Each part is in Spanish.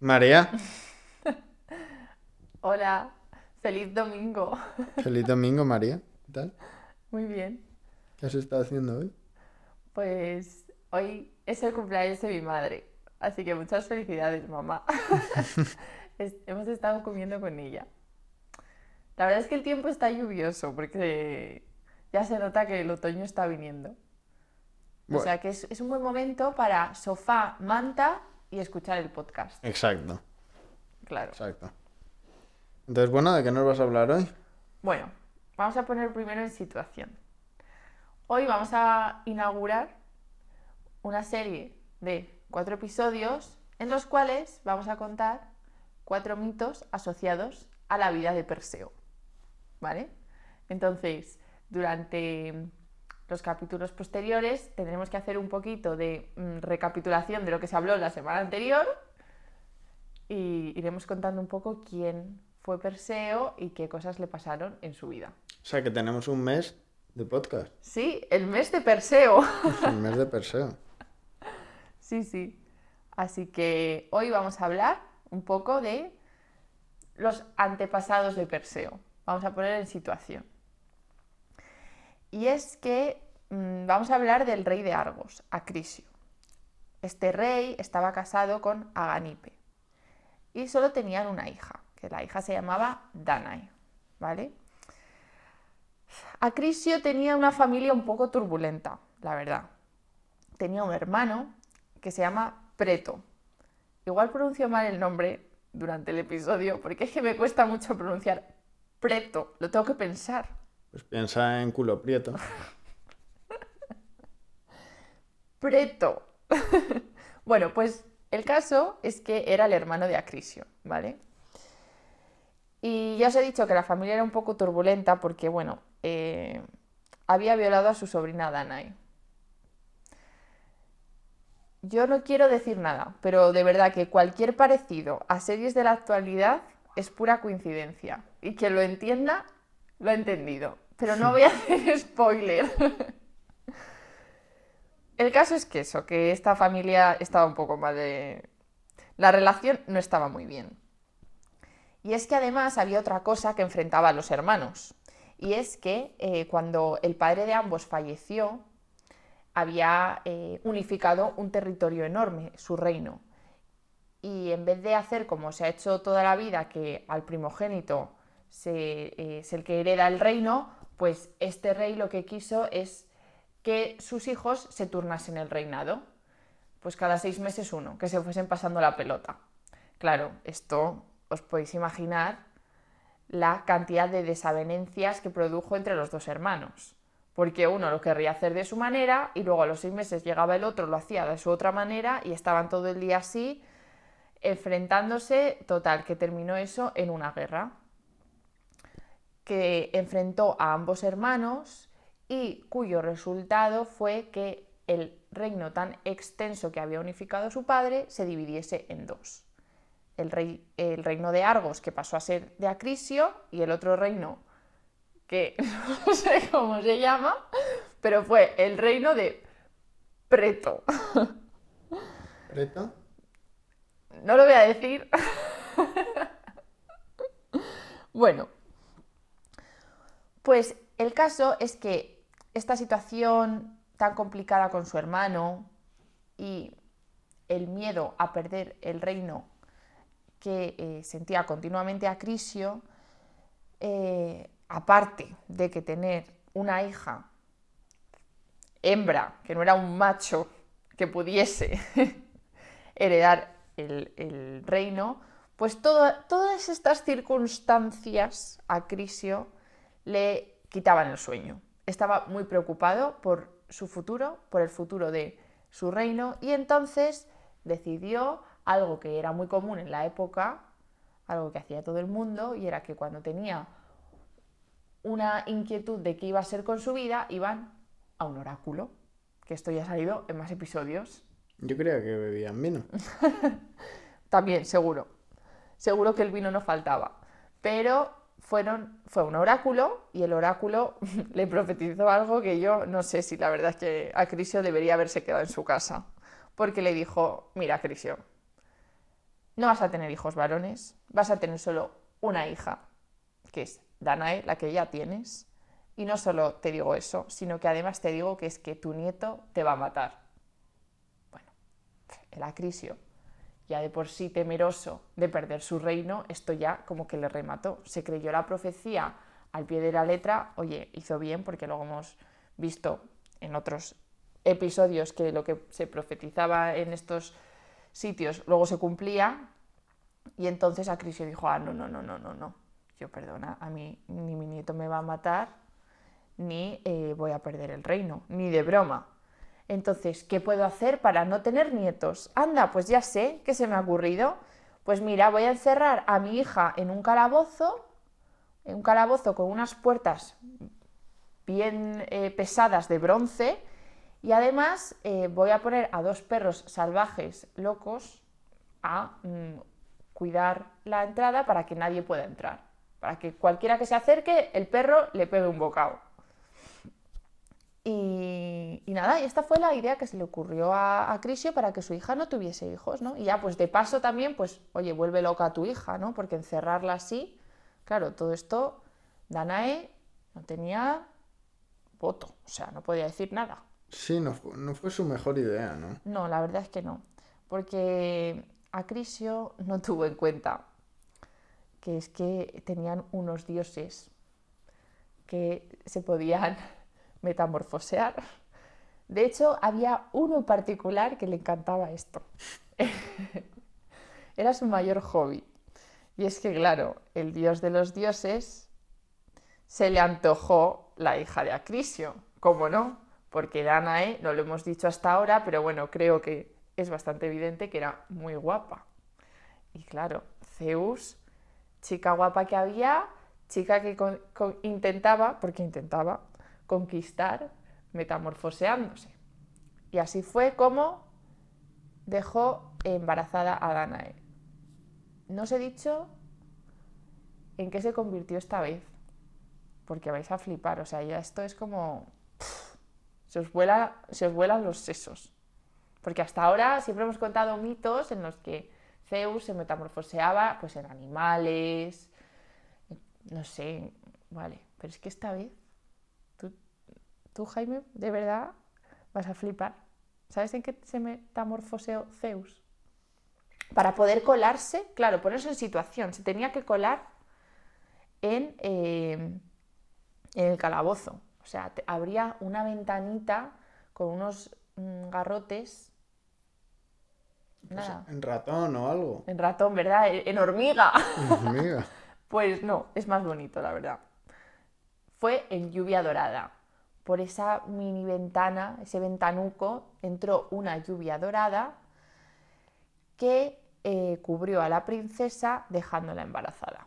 María, Hola, feliz domingo. feliz domingo, María. ¿Qué tal? Muy bien. ¿Qué has estado haciendo hoy? Pues hoy es el cumpleaños de mi madre, así que muchas felicidades, mamá. Es- Hemos estado comiendo con ella. La verdad es que el tiempo está lluvioso porque ya se nota que el otoño está viniendo. O sea que es, es un buen momento para sofá, manta y escuchar el podcast. Exacto, Claro. exacto. Entonces, bueno, ¿de qué nos vas a hablar hoy? Bueno, vamos a poner primero en situación. Hoy vamos a inaugurar una serie de cuatro episodios en los cuales vamos a contar cuatro mitos asociados a la vida de Perseo. ¿Vale? Entonces, durante los capítulos posteriores tendremos que hacer un poquito de mm, recapitulación de lo que se habló la semana anterior y iremos contando un poco quién fue Perseo y qué cosas le pasaron en su vida. O sea, que tenemos un mes de podcast. Sí, el mes de Perseo. El mes de Perseo. Sí, sí. Así que hoy vamos a hablar un poco de los antepasados de Perseo. Vamos a poner en situación. Y es que mm, vamos a hablar del rey de Argos, Acrisio. Este rey estaba casado con Aganipe y solo tenían una hija, que la hija se llamaba Danae, ¿vale? Acrisio tenía una familia un poco turbulenta, la verdad. Tenía un hermano que se llama Preto. Igual pronuncio mal el nombre durante el episodio, porque es que me cuesta mucho pronunciar Preto, lo tengo que pensar. Pues piensa en culo prieto. Preto. bueno, pues el caso es que era el hermano de Acrisio, ¿vale? Y ya os he dicho que la familia era un poco turbulenta porque, bueno, eh, había violado a su sobrina Danae. Yo no quiero decir nada, pero de verdad que cualquier parecido a series de la actualidad es pura coincidencia. Y quien lo entienda, lo ha entendido. Pero no voy a hacer spoiler. El caso es que eso, que esta familia estaba un poco mal de... La relación no estaba muy bien. Y es que además había otra cosa que enfrentaba a los hermanos. Y es que eh, cuando el padre de ambos falleció, había eh, unificado un territorio enorme, su reino. Y en vez de hacer como se ha hecho toda la vida, que al primogénito se, eh, es el que hereda el reino, pues este rey lo que quiso es que sus hijos se turnasen el reinado. Pues cada seis meses uno, que se fuesen pasando la pelota. Claro, esto os podéis imaginar la cantidad de desavenencias que produjo entre los dos hermanos. Porque uno lo querría hacer de su manera y luego a los seis meses llegaba el otro, lo hacía de su otra manera y estaban todo el día así, enfrentándose, total, que terminó eso en una guerra que enfrentó a ambos hermanos y cuyo resultado fue que el reino tan extenso que había unificado su padre se dividiese en dos. El, rey, el reino de Argos, que pasó a ser de Acrisio, y el otro reino, que no sé cómo se llama, pero fue el reino de Preto. ¿Preto? No lo voy a decir. bueno, pues el caso es que esta situación tan complicada con su hermano y el miedo a perder el reino que eh, sentía continuamente Acrisio, eh, aparte de que tener una hija hembra, que no era un macho que pudiese heredar el, reino, pues todas estas circunstancias a Crisio le quitaban el sueño. Estaba muy preocupado por su futuro, por el futuro de su reino, y entonces decidió algo que era muy común en la época, algo que hacía todo el mundo, y era que cuando tenía una inquietud de qué iba a ser con su vida, iban a un oráculo, que esto ya ha salido en más episodios. Yo creía que bebían vino. También, seguro. Seguro que el vino no faltaba. Pero fueron, fue un oráculo y el oráculo le profetizó algo que yo no sé si la verdad es que Acrisio debería haberse quedado en su casa. Porque le dijo, mira Acrisio, no vas a tener hijos varones, vas a tener solo una hija, que es Danae, la que ya tienes. Y no solo te digo eso, sino que además te digo que es que tu nieto te va a matar. Bueno, el Acrisio, ya de por sí temeroso de perder su reino, esto ya como que le remató. Se creyó la profecía al pie de la letra, oye, hizo bien porque luego hemos visto en otros episodios que lo que se profetizaba en estos sitios luego se cumplía y entonces Acrisio dijo, ah, no, no, no, no, no, no, yo perdona, a mí ni mi nieto me va a matar, ni eh, voy a perder el reino, ni de broma. Entonces, ¿qué puedo hacer para no tener nietos? Anda, pues ya sé qué se me ha ocurrido. Pues mira, voy a encerrar a mi hija en un calabozo, en un calabozo con unas puertas bien eh, pesadas de bronce, y además eh, voy a poner a dos perros salvajes locos a mm, cuidar la entrada para que nadie pueda entrar. Para que cualquiera que se acerque, el perro le pegue un bocado. Y, nada, y esta fue la idea que se le ocurrió a, a, Crisio para que su hija no tuviese hijos, ¿no? Y ya, pues de paso también, pues, oye, vuelve loca a tu hija, ¿no? Porque encerrarla así, claro, todo esto, Danae no tenía voto, o sea, no podía decir nada. Sí, no, no fue su mejor idea, ¿no? No, la verdad es que no. Porque Acrisio no tuvo en cuenta que es que tenían unos dioses que se podían metamorfosear. De hecho, había uno particular que le encantaba esto. Era su mayor hobby. Y es que, claro, el dios de los dioses se le antojó la hija de Acrisio. ¿Cómo no? porque Danae, no lo hemos dicho hasta ahora, pero bueno, creo que es bastante evidente que era muy guapa. Y claro, Zeus, chica guapa que había, chica que intentaba, porque intentaba, conquistar metamorfoseándose. Y así fue como dejó embarazada a Danae. No os he dicho en qué se convirtió esta vez, porque vais a flipar, o sea, ya esto es como se os, vuela, se os vuelan los sesos. Porque hasta ahora siempre hemos contado mitos en los que Zeus se metamorfoseaba pues, en animales, no sé, vale, pero es que esta vez, tú Jaime, de verdad vas a flipar. ¿Sabes en qué se metamorfoseó Zeus? Para poder colarse, claro, ponerse en situación, se tenía que colar en, eh, en el calabozo. O sea, habría una ventanita con unos mm, garrotes. Pues en ratón o algo. En ratón, ¿verdad? En hormiga. hormiga. pues no, es más bonito, la verdad. Fue en lluvia dorada. Por esa mini ventana, ese ventanuco, entró una lluvia dorada que eh, cubrió a la princesa dejándola embarazada.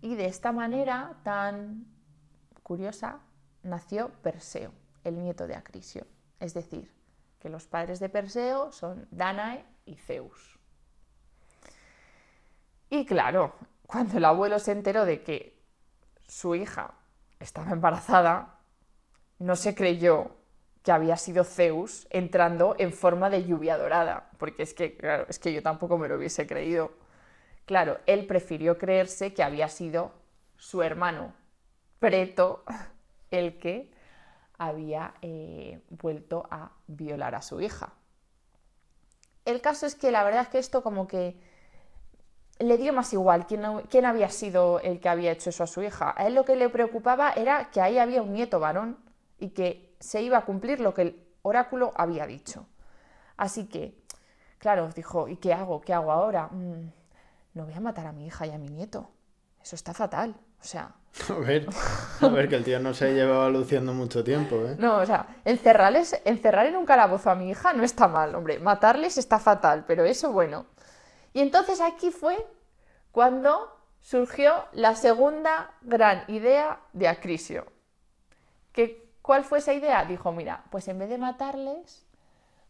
Y de esta manera tan curiosa, nació Perseo, el nieto de Acrisio. Es decir, que los padres de Perseo son Danae y Zeus. Y claro, cuando el abuelo se enteró de que su hija estaba embarazada, no se creyó que había sido Zeus entrando en forma de lluvia dorada, porque es que, es que yo tampoco me lo hubiese creído. Claro, él prefirió creerse que había sido su hermano Preto el que había eh, vuelto a violar a su hija. El caso es que la verdad es que esto como que le dio más igual quién, quién, había sido el que había hecho eso a su hija. A él lo que le preocupaba era que ahí había un nieto varón y que se iba a cumplir lo que el oráculo había dicho. Así que, claro, dijo, ¿y qué hago? ¿Qué hago ahora? Mm, no voy a matar a mi hija y a mi nieto. Eso está fatal. O sea, A ver, a ver, que el tío no se llevaba luciendo mucho tiempo, ¿eh? No, o sea, encerrarles, encerrar en un calabozo a mi hija no está mal, hombre. Matarles está fatal, pero eso bueno. Y entonces aquí fue cuando surgió la segunda gran idea de Acrisio. ¿Que, ¿Cuál fue esa idea? Dijo, mira, pues en vez de matarles,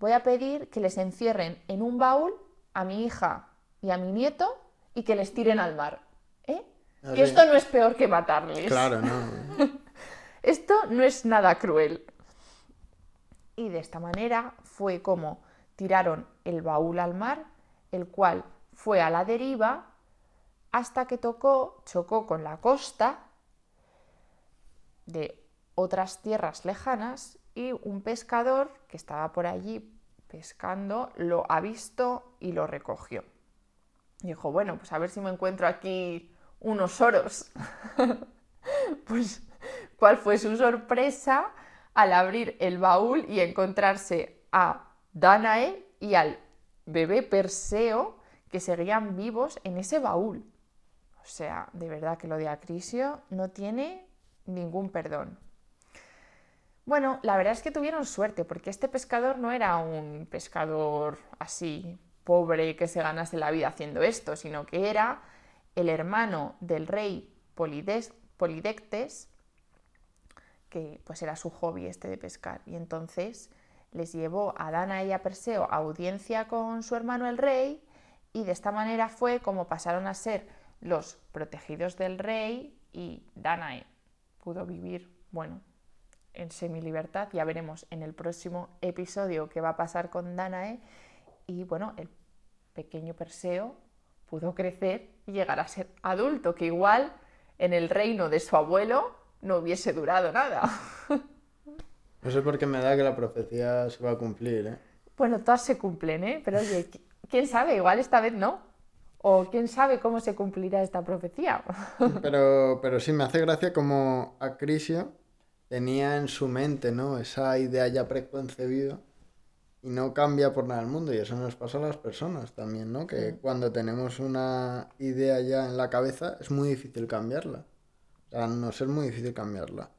voy a pedir que les encierren en un baúl a mi hija y a mi nieto y que les tiren al mar. ¿Eh? Que esto no es peor que matarles. Claro, no. esto no es nada cruel. Y de esta manera fue como tiraron el baúl al mar, el cual fue a la deriva hasta que tocó, chocó con la costa de otras tierras lejanas y un pescador que estaba por allí pescando lo ha visto y lo recogió. dijo, bueno, pues a ver si me encuentro aquí unos oros. pues, ¿cuál fue su sorpresa al abrir el baúl y encontrarse a Danae y al bebé Perseo que seguían vivos en ese baúl? O sea, de verdad que lo de Acrisio no tiene ningún perdón. Bueno, la verdad es que tuvieron suerte, porque este pescador no era un pescador así pobre que se ganase la vida haciendo esto, sino que era el hermano del rey Polidectes, que pues era su hobby este de pescar. Y entonces les llevó a Dana y a Perseo a audiencia con su hermano el rey, y de esta manera fue como pasaron a ser los protegidos del rey y Danae pudo vivir, bueno, en semi-libertad. Ya veremos en el próximo episodio qué va a pasar con Danae. Y bueno, el pequeño Perseo pudo crecer y llegar a ser adulto, que igual en el reino de su abuelo no hubiese durado nada. No sé por qué me da que la profecía se va a cumplir, ¿eh? Bueno, todas se cumplen, ¿eh? Pero oye, quién sabe, igual esta vez no. O quién sabe cómo se cumplirá esta profecía. Pero, pero sí, me hace gracia como Acrisio tenía en su mente, ¿no? Esa idea ya preconcebida y no cambia por nada el mundo. Y eso nos pasa a las personas también, ¿no? Que cuando tenemos una idea ya en la cabeza es muy difícil cambiarla. O sea, no es muy difícil cambiarla.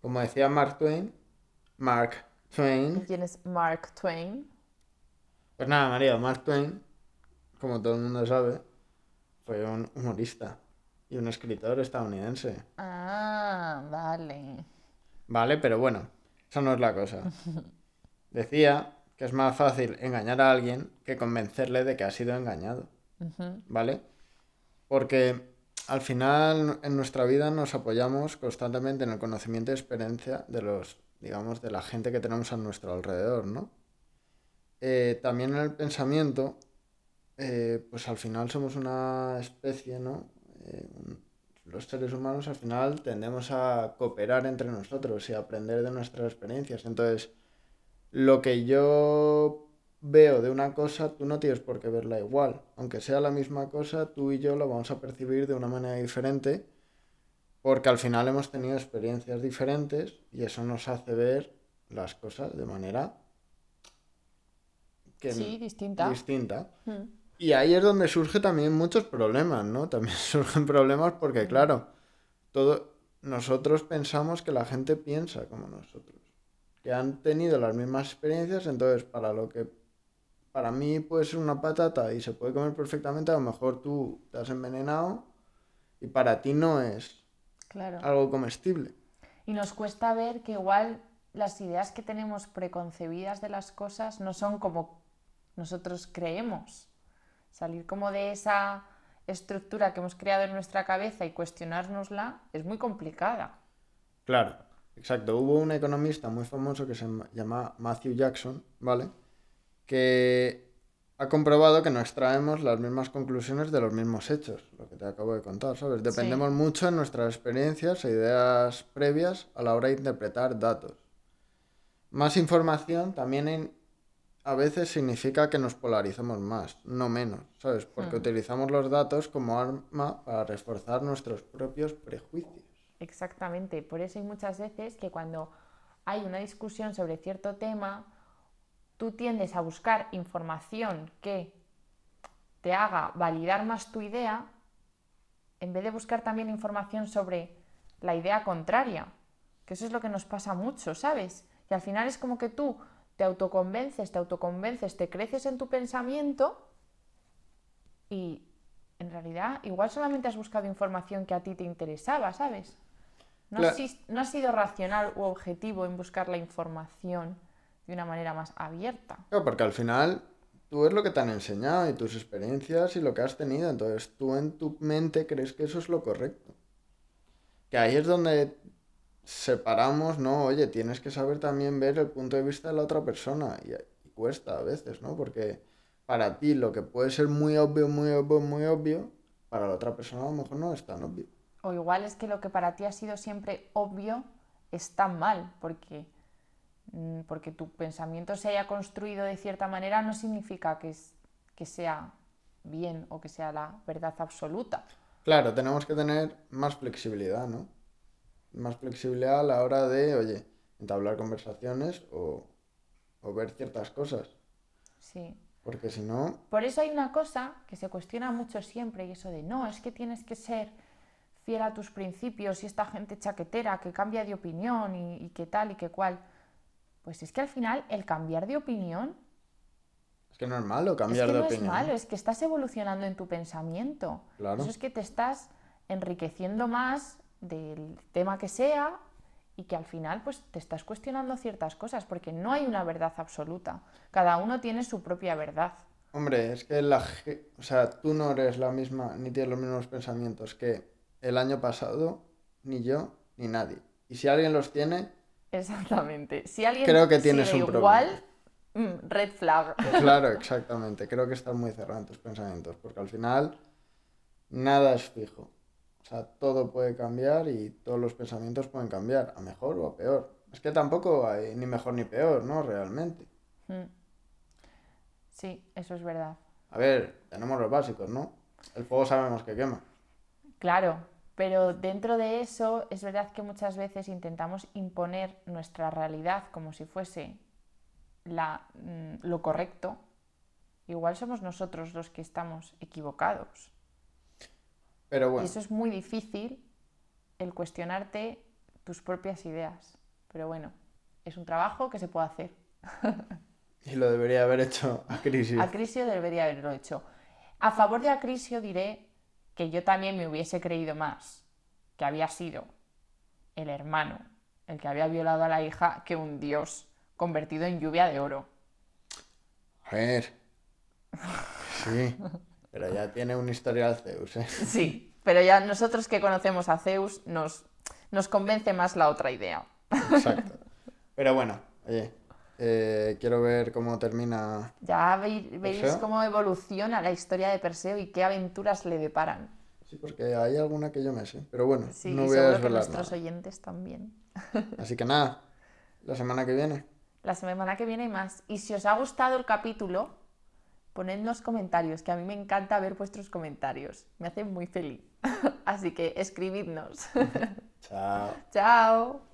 Como decía Mark Twain, Mark Twain. ¿Quién es Mark Twain? Pues nada, María, Mark Twain, como todo el mundo sabe, fue un humorista y un escritor estadounidense. Ah, vale. Vale, pero bueno, eso no es la cosa. Decía que es más fácil engañar a alguien que convencerle de que ha sido engañado. ¿Vale? Porque al final en nuestra vida nos apoyamos constantemente en el conocimiento y experiencia de los, digamos, de la gente que tenemos a nuestro alrededor, ¿no? Eh, también en el pensamiento, eh, pues al final somos una especie, ¿no? Eh, los seres humanos al final tendemos a cooperar entre nosotros y a aprender de nuestras experiencias. Entonces, lo que yo veo de una cosa, tú no tienes por qué verla igual. Aunque sea la misma cosa, tú y yo lo vamos a percibir de una manera diferente porque al final hemos tenido experiencias diferentes y eso nos hace ver las cosas de manera que sí, distinta. distinta. Hmm. Y ahí es donde surge también muchos problemas, ¿no? También surgen problemas porque, claro, todo, nosotros pensamos que la gente piensa como nosotros, que han tenido las mismas experiencias, entonces para lo que para mí puede ser una patata y se puede comer perfectamente, a lo mejor tú te has envenenado y para ti no es algo comestible. Y nos cuesta ver que igual las ideas que tenemos preconcebidas de las cosas no son como nosotros creemos salir como de esa estructura que hemos creado en nuestra cabeza y cuestionárnosla es muy complicada. Claro, exacto. Hubo un economista muy famoso que se llama Matthew Jackson, ¿vale? Que ha comprobado que no extraemos las mismas conclusiones de los mismos hechos, lo que te acabo de contar, ¿sabes? Dependemos mucho en nuestras experiencias e ideas previas a la hora de interpretar datos. Más información también en a veces significa que nos polarizamos más, no menos, ¿sabes? Porque hmm. utilizamos los datos como arma para reforzar nuestros propios prejuicios. Exactamente, por eso hay muchas veces que cuando hay una discusión sobre cierto tema, tú tiendes a buscar información que te haga validar más tu idea, en vez de buscar también información sobre la idea contraria, que eso es lo que nos pasa mucho, ¿sabes? Y al final es como que tú te autoconvences, te autoconvences, te creces en tu pensamiento y en realidad igual solamente has buscado información que a ti te interesaba, ¿sabes? No, has, sido racional u objetivo en buscar la información de una manera más abierta. Claro, porque al final tú es lo que te han enseñado y tus experiencias y lo que has tenido, entonces tú en tu mente crees que eso es lo correcto. Que ahí es donde separamos, ¿no? Oye, tienes que saber también ver el punto de vista de la otra persona. Y, cuesta a veces, ¿no? Porque para ti lo que puede ser muy obvio, muy obvio, muy obvio, para la otra persona a lo mejor no es tan obvio. O igual es que lo que para ti ha sido siempre obvio está mal, porque, porque tu pensamiento se haya construido de cierta manera no significa que, es, que sea bien o que sea la verdad absoluta. Claro, tenemos que tener más flexibilidad, ¿no? Más flexibilidad a la hora de, oye, entablar conversaciones o, o ver ciertas cosas. Sí. Porque si no, Por eso hay una cosa que se cuestiona mucho siempre y eso de no, es que tienes que ser fiel a tus principios y esta gente chaquetera que cambia de opinión y, y que tal y que cual. Pues es que al final el cambiar de opinión es que no es malo es cambiar que de no opinión. es malo, es que estás evolucionando en tu pensamiento. Claro. Eso es que te estás enriqueciendo más del tema que sea y que al final pues te estás cuestionando ciertas cosas porque no hay una verdad absoluta. Cada uno tiene su propia verdad. Hombre, es que la, o sea, tú no eres la misma, ni tienes los mismos pensamientos que el año pasado, ni yo, ni nadie. Y si alguien los tiene, Exactamente. Si alguien Creo que tienes sigue un igual, mm, red flag. claro, exactamente. Creo que estás muy cerrado en tus pensamientos, porque al final nada es fijo. O sea, todo puede cambiar y todos los pensamientos pueden cambiar, a mejor o a peor. Es que tampoco hay ni mejor ni peor, ¿no? Realmente. Mm. Sí, eso es verdad. A ver, tenemos los básicos, ¿no? El fuego sabemos que quema. Claro, pero dentro de eso es verdad que muchas veces intentamos imponer nuestra realidad como si fuese la, mm, lo correcto. Igual somos nosotros los que estamos equivocados. Pero Y bueno, eso es muy difícil, el cuestionarte tus propias ideas. Pero bueno, es un trabajo que se puede hacer. y lo debería haber hecho a Crisis. Acrisio debería haberlo hecho. A favor de Acrisio diré que yo también me hubiese creído más que había sido el hermano el que había violado a la hija que un dios convertido en lluvia de oro. A ver. Sí, pero ya tiene un historial Zeus, ¿eh? Sí, pero ya nosotros que conocemos a Zeus nos, nos convence más la otra idea. Exacto. Pero bueno, oye, eh, quiero ver cómo termina. Ya vei- veis cómo evoluciona la historia de Perseo y qué aventuras le deparan. Sí, porque hay alguna que yo me sé. Pero bueno, Sí, no voy a seguro que desvelar nuestros nada. oyentes también. Así que nada, la semana que viene. La semana que viene hay más. Y si os ha gustado el capítulo, ponednos comentarios, que a mí me encanta ver vuestros comentarios. Me hacen muy feliz. Así que escribidnos. Chao. Chao.